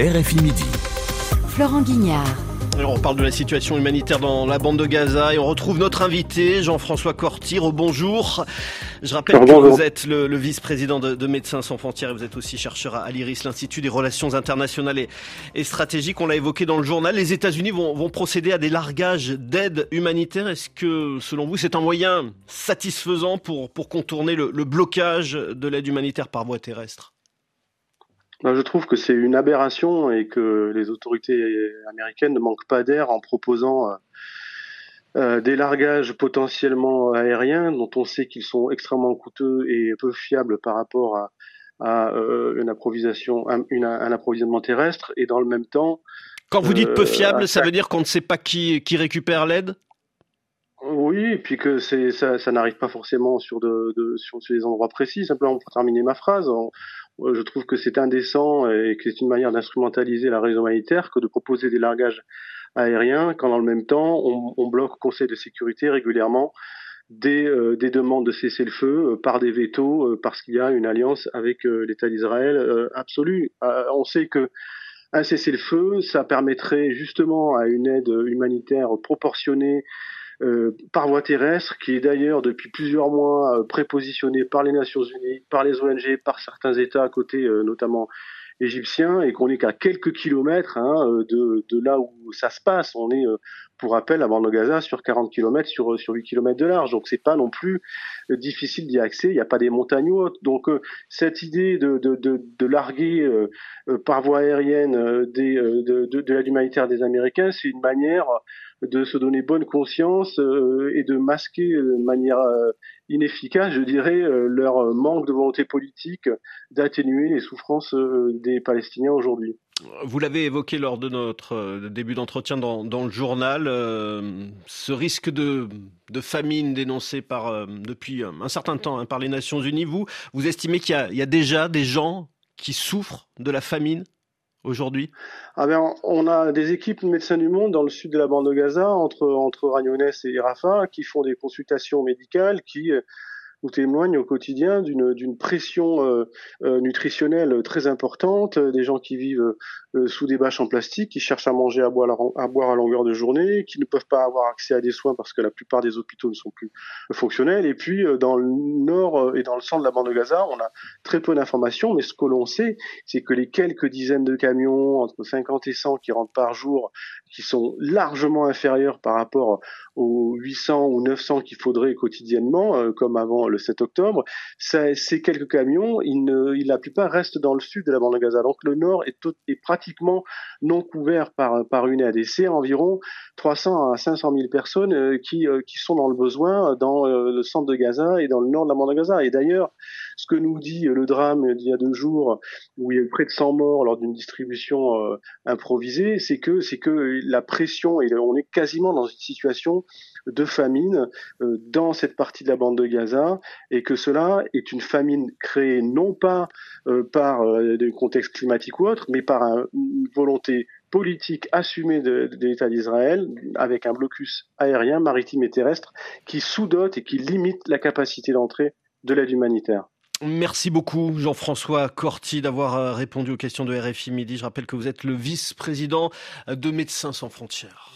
RFI Midi. Florent Guignard. Alors, on parle de la situation humanitaire dans la bande de Gaza et on retrouve notre invité, Jean-François Cortir. Au bonjour. Je rappelle que vous êtes le, le vice-président de, de, Médecins sans frontières et vous êtes aussi chercheur à l'IRIS, l'Institut des relations internationales et, et stratégiques. On l'a évoqué dans le journal. Les États-Unis vont, vont, procéder à des largages d'aide humanitaire. Est-ce que, selon vous, c'est un moyen satisfaisant pour, pour contourner le, le blocage de l'aide humanitaire par voie terrestre? Je trouve que c'est une aberration et que les autorités américaines ne manquent pas d'air en proposant euh, euh, des largages potentiellement aériens dont on sait qu'ils sont extrêmement coûteux et peu fiables par rapport à, à euh, une approvisionnement, un approvisionnement terrestre et dans le même temps. Quand vous dites peu fiable, ça veut dire qu'on ne sait pas qui, qui récupère l'aide? Oui, et puis que c'est ça, ça n'arrive pas forcément sur de, de sur, sur, des endroits précis. Simplement pour terminer ma phrase, je trouve que c'est indécent et que c'est une manière d'instrumentaliser la raison humanitaire que de proposer des largages aériens quand dans le même temps on, bloque au Conseil de sécurité régulièrement des, euh, des demandes de cessez-le-feu euh, par des vétos euh, parce qu'il y a une alliance avec l'État d'Israël absolue. on sait que un cessez-le-feu, ça permettrait justement à une aide humanitaire proportionnée euh, par voie terrestre, qui est d'ailleurs depuis plusieurs mois euh, prépositionné par les Nations Unies, par les ONG, par certains États à côté, euh, notamment égyptiens, et qu'on est qu'à quelques kilomètres hein, de, de, là où ça se passe. On est, pour rappel, à de Gaza sur 40 kilomètres sur, sur 8 kilomètres de large, donc c'est pas non plus difficile d'y accéder. Il n'y a pas des montagnes hautes. Donc cette idée de, de, de, de larguer par voie aérienne des, de, de, de l'aide humanitaire des Américains, c'est une manière de se donner bonne conscience euh, et de masquer de manière euh, inefficace, je dirais, euh, leur manque de volonté politique d'atténuer les souffrances des Palestiniens aujourd'hui. Vous l'avez évoqué lors de notre début d'entretien dans, dans, le journal, ce risque de, de, famine dénoncé par, depuis un certain temps hein, par les Nations Unies. Vous, vous estimez qu'il y, y, a déjà des gens qui souffrent de la famine? Aujourd'hui? Ah ben, On a des équipes de médecins du monde dans le sud de la bande de Gaza, entre, entre Ragnones et Rafah, qui font des consultations médicales, qui euh, nous témoignent au quotidien d'une pression euh, euh, nutritionnelle très importante, des gens qui vivent euh, sous des bâches en plastique, qui cherchent à manger, à boire, à boire à longueur de journée, qui ne peuvent pas avoir accès à des soins parce que la plupart des hôpitaux ne sont plus fonctionnels. Et puis dans le nord et dans le centre de la bande de Gaza, on a très peu d'informations, mais ce que l'on sait, c'est que les quelques dizaines de camions, entre 50 et 100 qui rentrent par jour, qui sont largement inférieurs par rapport aux 800 ou 900 qu'il faudrait quotidiennement, comme avant le 7 octobre, ces quelques camions, ils la plupart restent dans le sud de la bande de Gaza. Donc le nord est, pratiquement non couvert par, une ADC, environ 300 à 500 000 personnes euh, qui, euh, qui sont dans le besoin dans euh, le centre de Gaza et dans le nord de la bande de Gaza. Et d'ailleurs, ce que nous dit le drame d'il y a deux jours, où il y a eu près de 100 morts lors d'une distribution improvisée, c'est que la pression on est quasiment dans une situation de famine dans cette partie de la bande de Gaza et que cela est une famine créée non pas par des contextes climatiques ou autres, mais par une volonté politique assumée de, de l'État d'Israël avec un blocus aérien, maritime et terrestre qui sous-dote et qui limite la capacité d'entrée de l'aide humanitaire. Merci beaucoup Jean-François Corti d'avoir euh, répondu aux questions de RFI Midi. Je rappelle que vous êtes le vice-président de Médecins sans frontières.